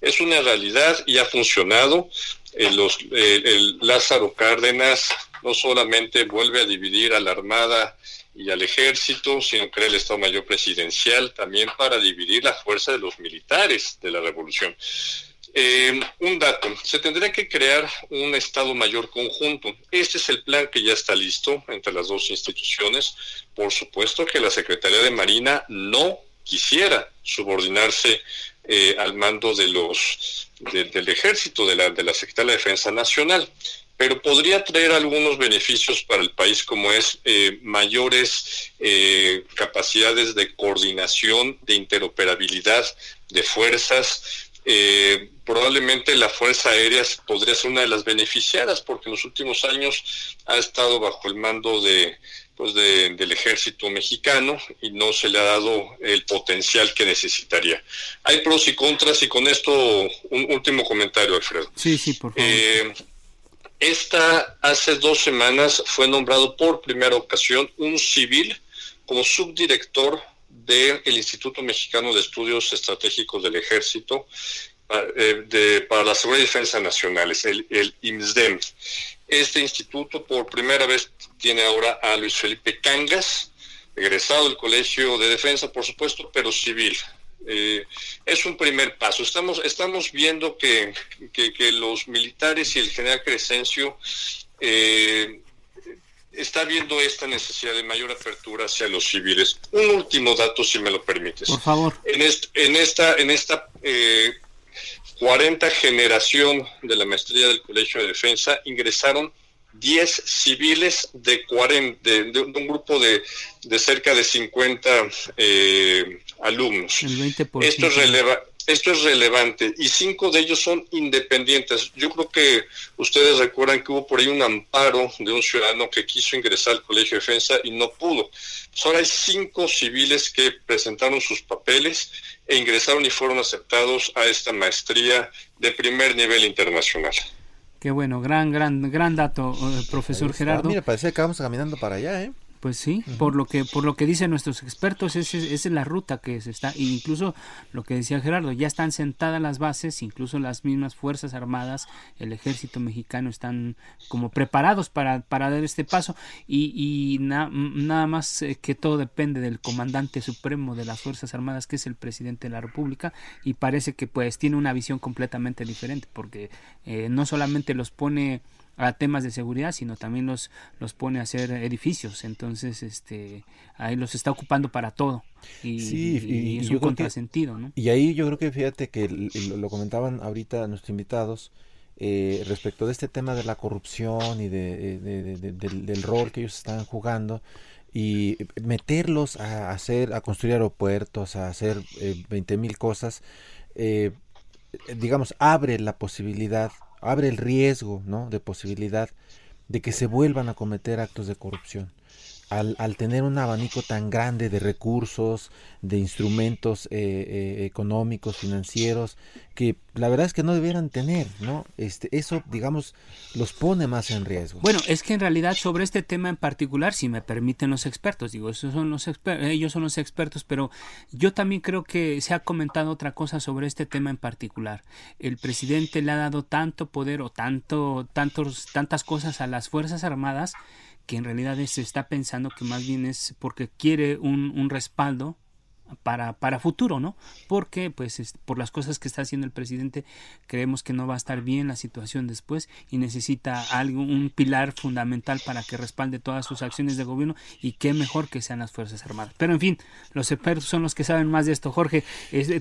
es una realidad y ha funcionado. Eh, los, eh, el Lázaro Cárdenas no solamente vuelve a dividir a la Armada y al ejército, sino crea el Estado Mayor Presidencial también para dividir la fuerza de los militares de la revolución. Eh, un dato, se tendría que crear un Estado Mayor conjunto. Este es el plan que ya está listo entre las dos instituciones. Por supuesto que la Secretaría de Marina no quisiera subordinarse eh, al mando de los del ejército, de la, de la Secretaría de Defensa Nacional pero podría traer algunos beneficios para el país como es eh, mayores capacidades de coordinación, de interoperabilidad de fuerzas, probablemente la Fuerza Aérea podría ser una de las beneficiadas porque en los últimos años ha estado bajo el mando de pues del ejército mexicano y no se le ha dado el potencial que necesitaría. Hay pros y contras y con esto un último comentario, Alfredo. Sí, sí, por favor. Eh, esta hace dos semanas fue nombrado por primera ocasión un civil como subdirector del Instituto Mexicano de Estudios Estratégicos del Ejército eh, para la Seguridad y Defensa Nacionales, el, el IMSDEM. Este instituto por primera vez tiene ahora a Luis Felipe Cangas, egresado del Colegio de Defensa, por supuesto, pero civil. Eh, es un primer paso. Estamos, estamos viendo que, que, los militares y el general Crescencio eh, está viendo esta necesidad de mayor apertura hacia los civiles. Un último dato, si me lo permites. Por favor. En, en esta, en esta eh, 40 generación de la maestría del Colegio de Defensa ingresaron 10 civiles de, 40, de, un grupo de, de, cerca de 50 eh, alumnos. Esto es relevante esto es relevante y cinco de ellos son independientes. Yo creo que ustedes recuerdan que hubo por ahí un amparo de un ciudadano que quiso ingresar al Colegio de Defensa y no pudo. Pues ahora hay cinco civiles que presentaron sus papeles e ingresaron y fueron aceptados a esta maestría de primer nivel internacional. Qué bueno, gran, gran, gran dato, eh, profesor Gerardo. Mira, parece que vamos caminando para allá, ¿eh? Pues sí, por lo que por lo que dicen nuestros expertos, esa es, la ruta que se está, e incluso lo que decía Gerardo, ya están sentadas las bases, incluso las mismas fuerzas armadas, el ejército mexicano están como preparados para, para dar este paso y, y nada más eh, que todo depende del comandante supremo de las fuerzas armadas, que es el presidente de la república y parece que pues tiene una visión completamente diferente, porque eh, no solamente los pone a temas de seguridad, sino también los, los pone a hacer edificios. Entonces, este, ahí los está ocupando para todo. Y, sí, y, es un contrasentido, ¿no? Y ahí yo creo que fíjate que lo comentaban ahorita nuestros invitados eh, respecto de este tema de la corrupción y de, del, del, rol que ellos están jugando y meterlos a hacer, a construir aeropuertos, a hacer eh, 20 mil cosas, eh, digamos, abre la posibilidad, abre el riesgo, ¿no? De posibilidad de que se vuelvan a cometer actos de corrupción al, al, tener un abanico tan grande de recursos, de instrumentos eh, eh, económicos, financieros, que la verdad es que no debieran tener, ¿no? Este, eso, digamos, los pone más en riesgo. Bueno, es que en realidad sobre este tema en particular, si me permiten los expertos, digo, esos son los ellos son los expertos, pero yo también creo que se ha comentado otra cosa sobre este tema en particular. El presidente le ha dado tanto poder o tanto, tantos, tantas cosas a las Fuerzas Armadas que en realidad se está pensando que más bien es porque quiere un, un respaldo para, para futuro, ¿no? Porque, pues, es, por las cosas que está haciendo el presidente, creemos que no va a estar bien la situación después y necesita algo, un pilar fundamental para que respalde todas sus acciones de gobierno y qué mejor que sean las Fuerzas Armadas. Pero, en fin, los expertos son los que saben más de esto. Jorge,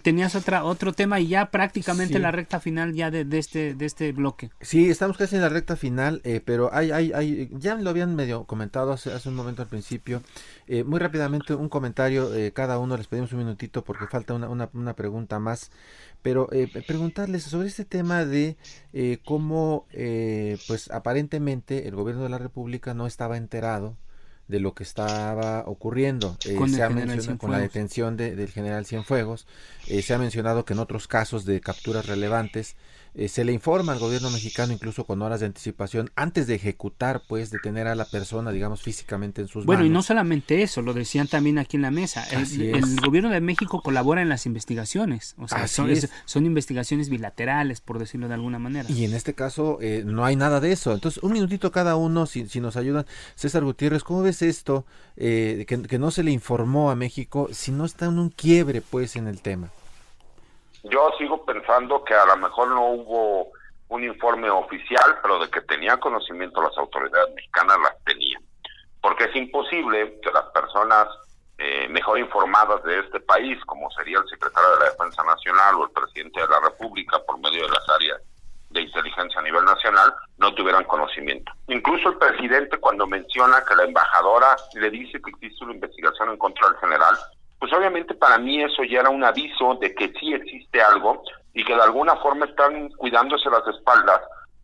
tenías otra, otro tema y ya prácticamente sí. la recta final ya de, de, este, de este bloque. Sí, estamos casi en la recta final, eh, pero hay, hay, hay, ya lo habían medio comentado hace, hace un momento al principio. Eh, muy rápidamente, un comentario, cada uno les pedimos un minutito porque falta una, una, una pregunta más, pero eh, preguntarles sobre este tema de eh, cómo, eh, pues aparentemente el gobierno de la República no estaba enterado de lo que estaba ocurriendo. Con, se ha mencionado, con la detención de, del general Cienfuegos, se ha mencionado que en otros casos de capturas relevantes, eh, se le informa al gobierno mexicano incluso con horas de anticipación antes de ejecutar, pues, de tener a la persona, digamos, físicamente en sus bueno, manos. y no solamente eso, lo decían también aquí en la mesa. El, el, gobierno de México colabora en las investigaciones, o sea, son, es. son, investigaciones bilaterales, por decirlo de alguna manera. Y en este caso eh, no hay nada de eso. Entonces, un minutito cada uno, si, si nos ayudan. César Gutiérrez, ¿cómo ves esto? Eh, que, que no se le informó a México si no está en un quiebre, pues, en el tema. Yo sigo pensando que a lo mejor no hubo un informe oficial, pero de que tenía conocimiento las autoridades mexicanas las tenían. Porque es imposible que las personas eh, mejor informadas de este país, como sería el secretario de la Defensa Nacional o el presidente de la República por medio de las áreas de inteligencia a nivel nacional, no tuvieran conocimiento. Incluso el presidente cuando menciona que la embajadora le dice que existe una investigación en contra del general, pues obviamente para mí eso ya era un aviso de que sí existe algo y que de alguna forma están cuidándose las espaldas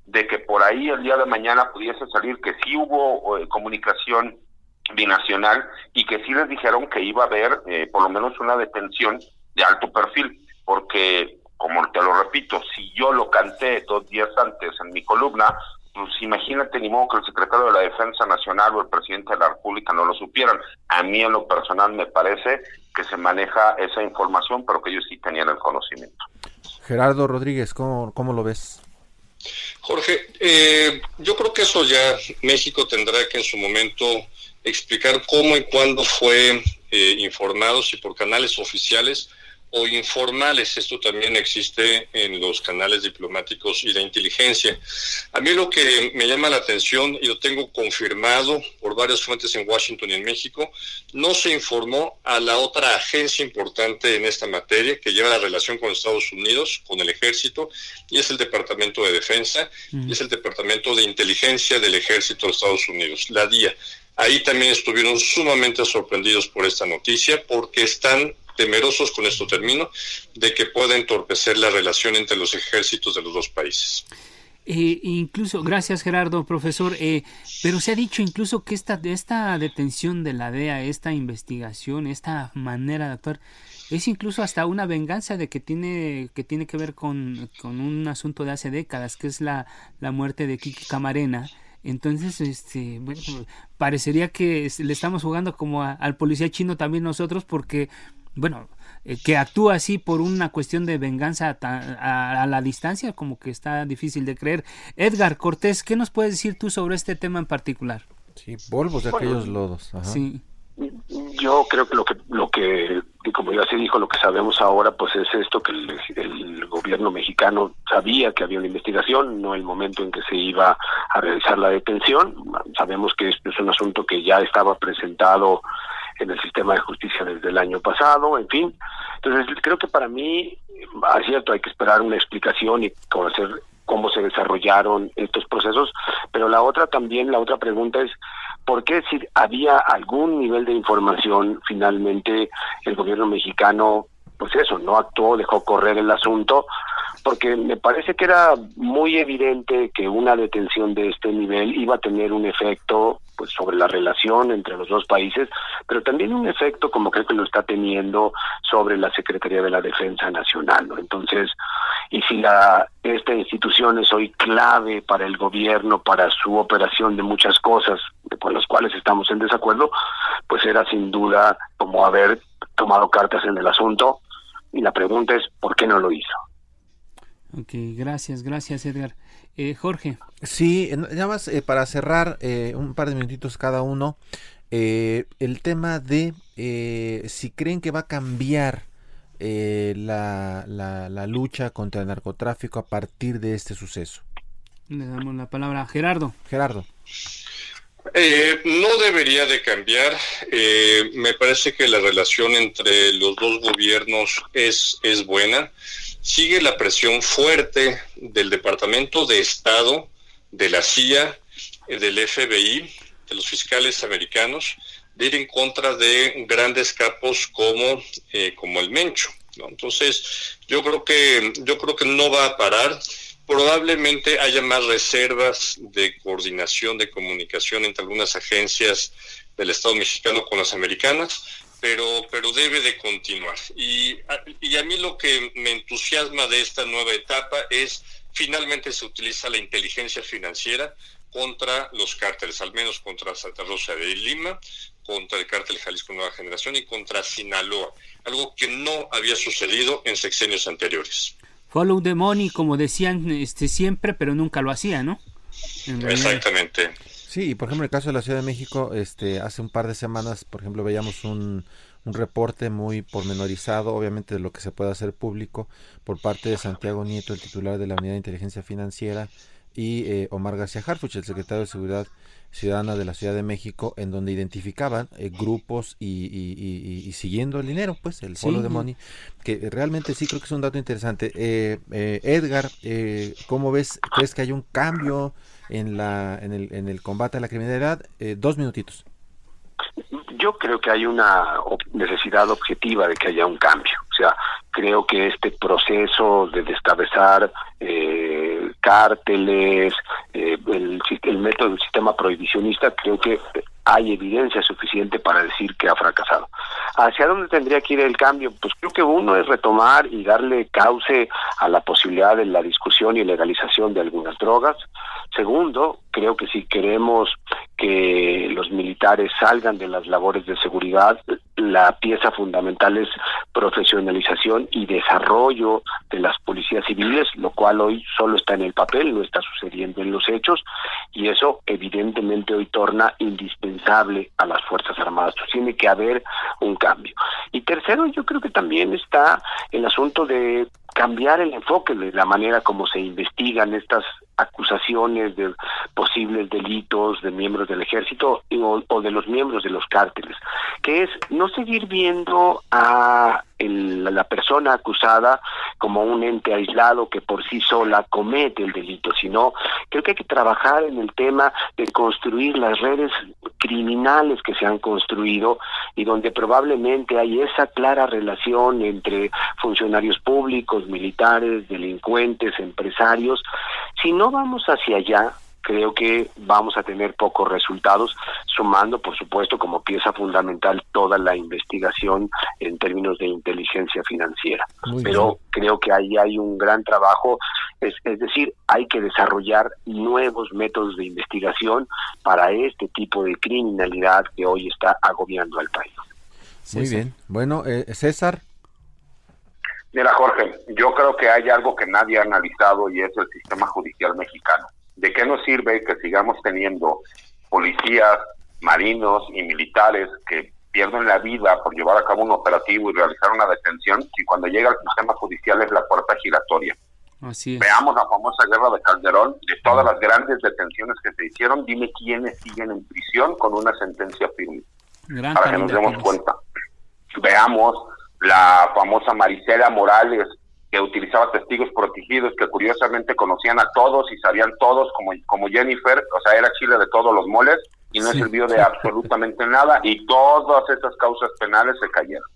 de que por ahí el día de mañana pudiese salir que sí hubo eh, comunicación binacional y que sí les dijeron que iba a haber eh, por lo menos una detención de alto perfil, porque como te lo repito, si yo lo canté dos días antes en mi columna, pues imagínate ni modo que el secretario de la Defensa Nacional o el presidente de la República no lo supieran. A mí en lo personal me parece que se maneja esa información, pero que ellos sí tenían el conocimiento. Gerardo Rodríguez, ¿cómo, cómo lo ves? Jorge, eh, yo creo que eso ya México tendrá que en su momento explicar cómo y cuándo fue eh, informado, si por canales oficiales o informales. Esto también existe en los canales diplomáticos y de inteligencia. A mí lo que me llama la atención, y lo tengo confirmado por varias fuentes en Washington y en México, no se informó a la otra agencia importante en esta materia que lleva la relación con Estados Unidos, con el ejército, y es el Departamento de Defensa, mm. y es el Departamento de Inteligencia del Ejército de Estados Unidos, la DIA. Ahí también estuvieron sumamente sorprendidos por esta noticia porque están temerosos, con esto termino, de que pueda entorpecer la relación entre los ejércitos de los dos países. Eh, incluso, gracias Gerardo, profesor, eh, pero se ha dicho incluso que esta, esta detención de la DEA, esta investigación, esta manera de actuar, es incluso hasta una venganza de que tiene que tiene que ver con, un asunto de hace décadas, que es la muerte de Kiki Camarena. Entonces, este, bueno, parecería que le estamos jugando como a, al policía chino también nosotros, porque bueno, eh, que actúa así por una cuestión de venganza a, a, a, la distancia, como que está difícil de creer. Edgar Cortés, ¿qué nos puedes decir tú sobre este tema en particular? Sí, polvos de aquellos lodos. Ajá. Sí. Yo creo que lo que, lo que, como ya se dijo, lo que sabemos ahora, pues es esto que el, gobierno mexicano sabía que había una investigación, no el momento en que se iba a realizar la detención. Sabemos que esto es un asunto que ya estaba presentado en el sistema de justicia desde el año pasado, en fin. Entonces, creo que para mí, es cierto, hay que esperar una explicación y conocer cómo se desarrollaron estos procesos, pero la otra también, la otra pregunta es, porque si había algún nivel de información, finalmente el gobierno mexicano, pues eso, no actuó, dejó correr el asunto, porque me parece que era muy evidente que una detención de este nivel iba a tener un efecto pues sobre la relación entre los dos países, pero también un efecto como creo que lo está teniendo sobre la Secretaría de la Defensa Nacional, ¿no? Entonces, y si la esta institución es hoy clave para el gobierno, para su operación de muchas cosas con las cuales estamos en desacuerdo, pues era sin duda como haber tomado cartas en el asunto y la pregunta es ¿por qué no lo hizo? Ok, gracias, gracias Edgar. Eh, Jorge. Sí, nada más eh, para cerrar eh, un par de minutitos cada uno, el tema de si creen que va a cambiar la, la, lucha contra el narcotráfico a partir de este suceso. Le damos la palabra a Gerardo. Gerardo. no debería de cambiar. me parece que la relación entre los dos gobiernos es, es buena sigue la presión fuerte del Departamento de Estado, de la CIA, eh, del FBI, de los fiscales americanos, de ir en contra de grandes capos como, eh, como el Mencho. Entonces, yo creo que yo creo que no va a parar. Probablemente haya más reservas de coordinación de comunicación entre algunas agencias del Estado mexicano con las americanas, pero, pero debe de continuar. Y, y a mí lo que me entusiasma de esta nueva etapa es finalmente se utiliza la inteligencia financiera contra los cárteles, al menos contra Santa Rosa de Lima, contra el cártel Jalisco Nueva Generación y contra Sinaloa, algo que no había sucedido en sexenios anteriores. Follow the money, como decían este, siempre, pero nunca lo hacía, ¿no? Exactamente. Sí, y por ejemplo, en el caso de la Ciudad de México, este, hace un par de semanas, por ejemplo, veíamos un, un reporte muy pormenorizado, obviamente, de lo que se puede hacer público por parte de Santiago Nieto, el titular de la Unidad de Inteligencia Financiera, y eh, Omar García Harfuch, el secretario de Seguridad Ciudadana de la Ciudad de México, en donde identificaban eh, grupos y, y, siguiendo el dinero, pues el follow de money, que realmente sí creo que es un dato interesante. Eh, Edgar, ¿cómo ves? ¿Crees que hay un cambio en, la, en, el, en el combate a la criminalidad. Eh, dos minutitos. Yo creo que hay una necesidad objetiva de que haya un cambio. O sea, creo que este proceso de descabezar eh, cárteles, eh, el, el método del sistema prohibicionista, creo que hay evidencia suficiente para decir que ha fracasado. ¿Hacia dónde tendría que ir el cambio? Pues creo que uno es retomar y darle cauce a la posibilidad de la discusión y legalización de algunas drogas. Segundo, creo que si queremos que los militares salgan de las labores de seguridad, la pieza fundamental es profesionalización y desarrollo de las policías civiles, lo cual hoy solo está en el papel, no está sucediendo en los hechos, y eso evidentemente hoy torna indispensable a las Fuerzas Armadas. tiene que haber un cambio. Y tercero, yo creo que también está el asunto de cambiar el enfoque de la manera como se investigan estas acusaciones de posibles delitos de miembros del ejército o, de los miembros de los cárteles, que es no seguir viendo a la persona acusada como un ente aislado que por sí sola comete el delito, sino creo que hay que trabajar en el tema de construir las redes criminales que se han construido y donde probablemente hay esa clara relación entre funcionarios públicos, militares, delincuentes, empresarios. Si no vamos hacia allá, creo que vamos a tener pocos resultados, sumando, por supuesto, como pieza fundamental toda la investigación en términos de inteligencia financiera. Pero creo que ahí hay un gran trabajo, es, es decir, hay que desarrollar nuevos métodos de investigación para este tipo de criminalidad que hoy está agobiando al país. Muy bien. Bueno, eh, César. Mira, Jorge, yo creo que hay algo que nadie ha analizado y es el sistema judicial mexicano. ¿De qué nos sirve que sigamos teniendo policías, marinos y militares que pierden la vida por llevar a cabo un operativo y realizar una detención si cuando llega al sistema judicial es la puerta giratoria? Veamos la famosa guerra de Calderón, de todas las grandes detenciones que se hicieron, dime quiénes siguen en prisión con una sentencia firme. para que nos demos cuenta. Veamos la famosa Maricela Morales, que utilizaba testigos protegidos que curiosamente conocían a todos y sabían todos como, como Jennifer, o sea, era chile de todos los moles, y no sirvió de absolutamente nada y todas esas causas penales se cayeron.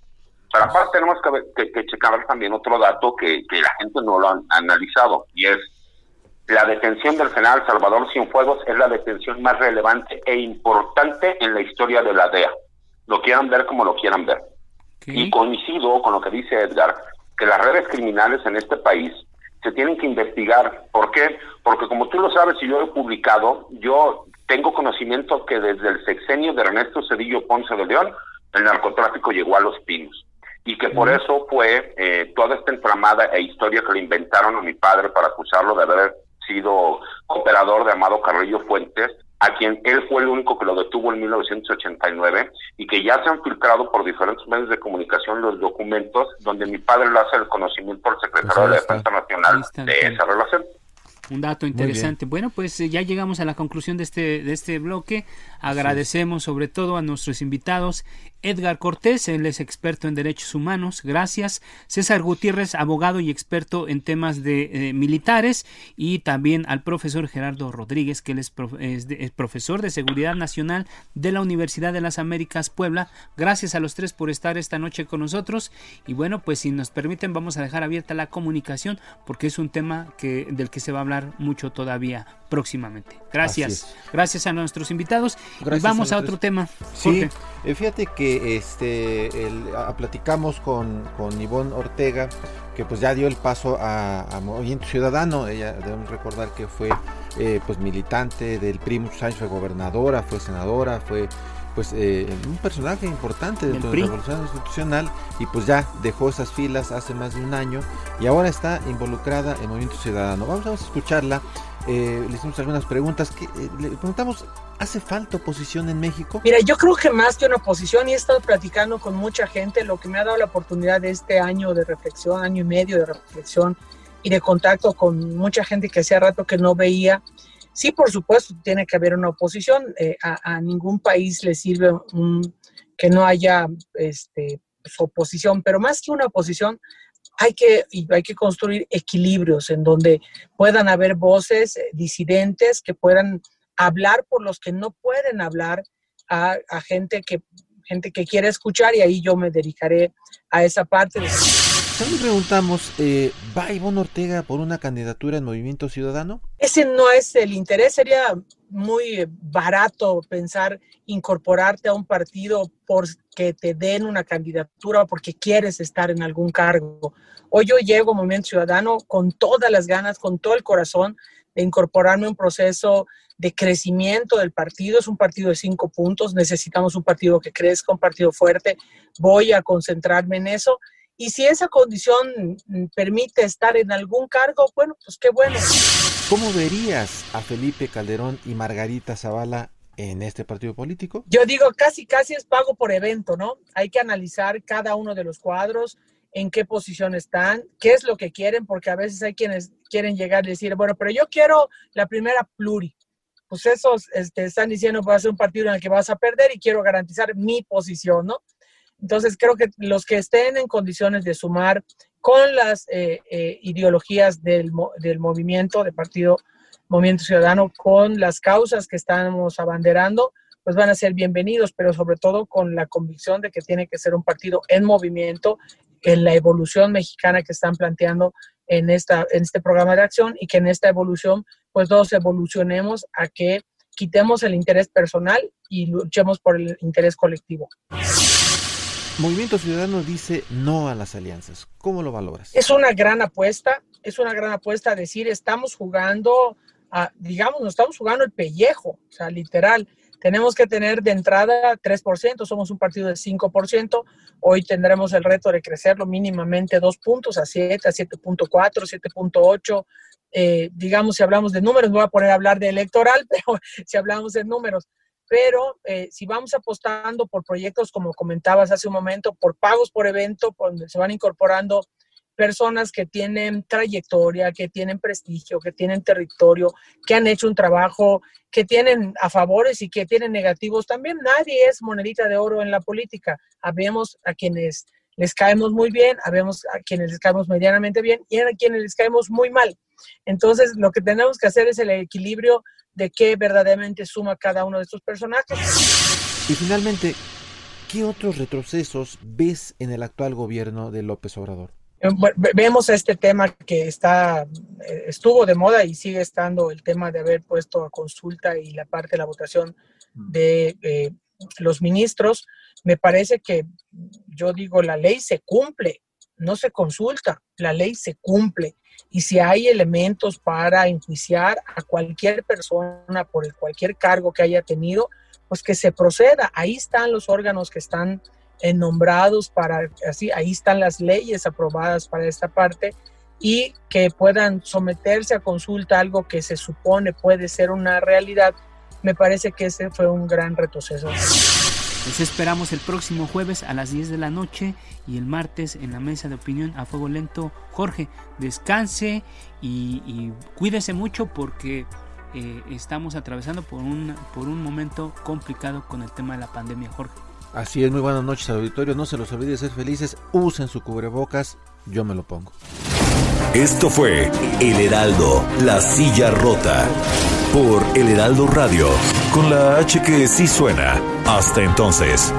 Pero aparte tenemos que, que, checar también otro dato que, que la gente no lo ha analizado y es la detención del general Salvador Cienfuegos es la detención más relevante e importante en la historia de la DEA. Lo quieran ver como lo quieran ver. Y coincido con lo que dice Edgar, que las redes criminales en este país se tienen que investigar. ¿Por qué? Porque como tú lo sabes y yo he publicado, yo tengo conocimiento que desde el sexenio de Ernesto Cedillo Ponce de León, el narcotráfico llegó a Los Pinos. Y que por eso fue eh, toda esta entramada e historia que le inventaron a mi padre para acusarlo de haber sido operador de Amado Carrillo Fuentes, a quien él fue el único que lo detuvo en 1989 y que ya se han filtrado por diferentes medios de comunicación los documentos donde mi padre le hace el conocimiento al secretario pues de Defensa Nacional de esa relación. Un dato interesante. Bueno, pues eh, ya llegamos a la conclusión de este, de este bloque. Agradecemos sobre todo a nuestros invitados. Edgar Cortés, él es experto en derechos humanos, gracias. César Gutiérrez, abogado y experto en temas de eh, militares. Y también al profesor Gerardo Rodríguez, que él es, profesor de Seguridad Nacional de la Universidad de las Américas Puebla. Gracias a los tres por estar esta noche con nosotros. Y bueno, pues si nos permiten, vamos a dejar abierta la comunicación porque es un tema del que se va a hablar mucho todavía próximamente. Gracias. Gracias a nuestros invitados. y vamos a, otro tema. Sí, eh, fíjate que este platicamos con, con Ivonne Ortega, que pues ya dio el paso a, Movimiento Ciudadano. Ella debemos recordar que fue eh, pues militante del PRI muchos años, fue gobernadora, fue senadora, fue pues eh, un personaje importante dentro de la revolución institucional y pues ya dejó esas filas hace más de un año y ahora está involucrada en Movimiento Ciudadano. Vamos, a escucharla. Eh, le hicimos algunas preguntas. Que, eh, le preguntamos, ¿hace falta oposición en México? Mira, yo creo que más que una oposición, y he estado platicando con mucha gente, lo que me ha dado la oportunidad de este año de reflexión, año y medio de reflexión y de contacto con mucha gente que hacía rato que no veía, Sí, por supuesto, tiene que haber una oposición. Eh, a, ningún país le sirve que no haya este, pues, oposición, pero más que una oposición, hay que, hay que construir equilibrios en donde puedan haber voces eh, disidentes que puedan hablar por los que no pueden hablar a, a gente que gente que quiere escuchar y ahí yo me dedicaré a esa parte. De... También preguntamos, eh, ¿va Ivonne Ortega por una candidatura en Movimiento Ciudadano? Ese no es el interés, sería muy barato pensar incorporarte a un partido porque te den una candidatura o porque quieres estar en algún cargo. Hoy yo llego a Movimiento Ciudadano con todas las ganas, con todo el corazón de incorporarme a un proceso de crecimiento del partido. Es un partido de cinco puntos, necesitamos un partido que crezca, un partido fuerte. Voy a concentrarme en eso y si esa condición permite estar en algún cargo, bueno, pues qué bueno. ¿Cómo verías a Felipe Calderón y Margarita Zavala en este partido político? Yo digo, casi, casi es pago por evento, ¿no? Hay que analizar cada uno de los cuadros, en qué posición están, qué es lo que quieren, porque a veces hay quienes quieren llegar y decir, bueno, pero yo quiero la primera pluri. Pues esos este, están diciendo, va a ser un partido en el que vas a perder y quiero garantizar mi posición, ¿no? Entonces, creo que los que estén en condiciones de sumar con las eh, eh, ideologías del, del movimiento, del partido Movimiento Ciudadano, con las causas que estamos abanderando, pues van a ser bienvenidos, pero sobre todo con la convicción de que tiene que ser un partido en movimiento, en la evolución mexicana que están planteando en, esta, en este programa de acción y que en esta evolución, pues todos evolucionemos a que quitemos el interés personal y luchemos por el interés colectivo. Movimiento Ciudadano dice no a las alianzas. ¿Cómo lo valoras? Es una gran apuesta, es una gran apuesta decir, estamos jugando, a, digamos, nos estamos jugando el pellejo, o sea, literal. Tenemos que tener de entrada 3%, somos un partido de 5%, hoy tendremos el reto de crecerlo mínimamente dos puntos, a 7, a 7.4, 7.8. Eh, digamos, si hablamos de números, voy a poner a hablar de electoral, pero si hablamos de números, pero eh, si vamos apostando por proyectos, como comentabas hace un momento, por pagos por evento, donde se van incorporando personas que tienen trayectoria, que tienen prestigio, que tienen territorio, que han hecho un trabajo, que tienen a favores y que tienen negativos. También nadie es monedita de oro en la política. Habemos a quienes les caemos muy bien, habemos a quienes les caemos medianamente bien y a quienes les caemos muy mal. Entonces, lo que tenemos que hacer es el equilibrio de qué verdaderamente suma cada uno de estos personajes. Y finalmente, ¿qué otros retrocesos ves en el actual gobierno de López Obrador? Eh, vemos este tema que está, eh, estuvo de moda y sigue estando el tema de haber puesto a consulta y la parte de la votación de eh, los ministros. Me parece que yo digo, la ley se cumple, no se consulta, la ley se cumple. Y si hay elementos para enjuiciar a cualquier persona por cualquier cargo que haya tenido, pues que se proceda. Ahí están los órganos que están nombrados para, así, ahí están las leyes aprobadas para esta parte y que puedan someterse a consulta algo que se supone puede ser una realidad, me parece que ese fue un gran retroceso. Les esperamos el próximo jueves a las 10 de la noche y el martes en la mesa de opinión a fuego lento. Jorge, descanse y, cuídese mucho porque eh, estamos atravesando por un, por un momento complicado con el tema de la pandemia, Jorge. Así es, muy buenas noches auditorio, no se los olvide ser felices, usen su cubrebocas, yo me lo pongo. Esto fue El Heraldo, la silla rota, por El Heraldo Radio, con la H que sí suena. Hasta entonces.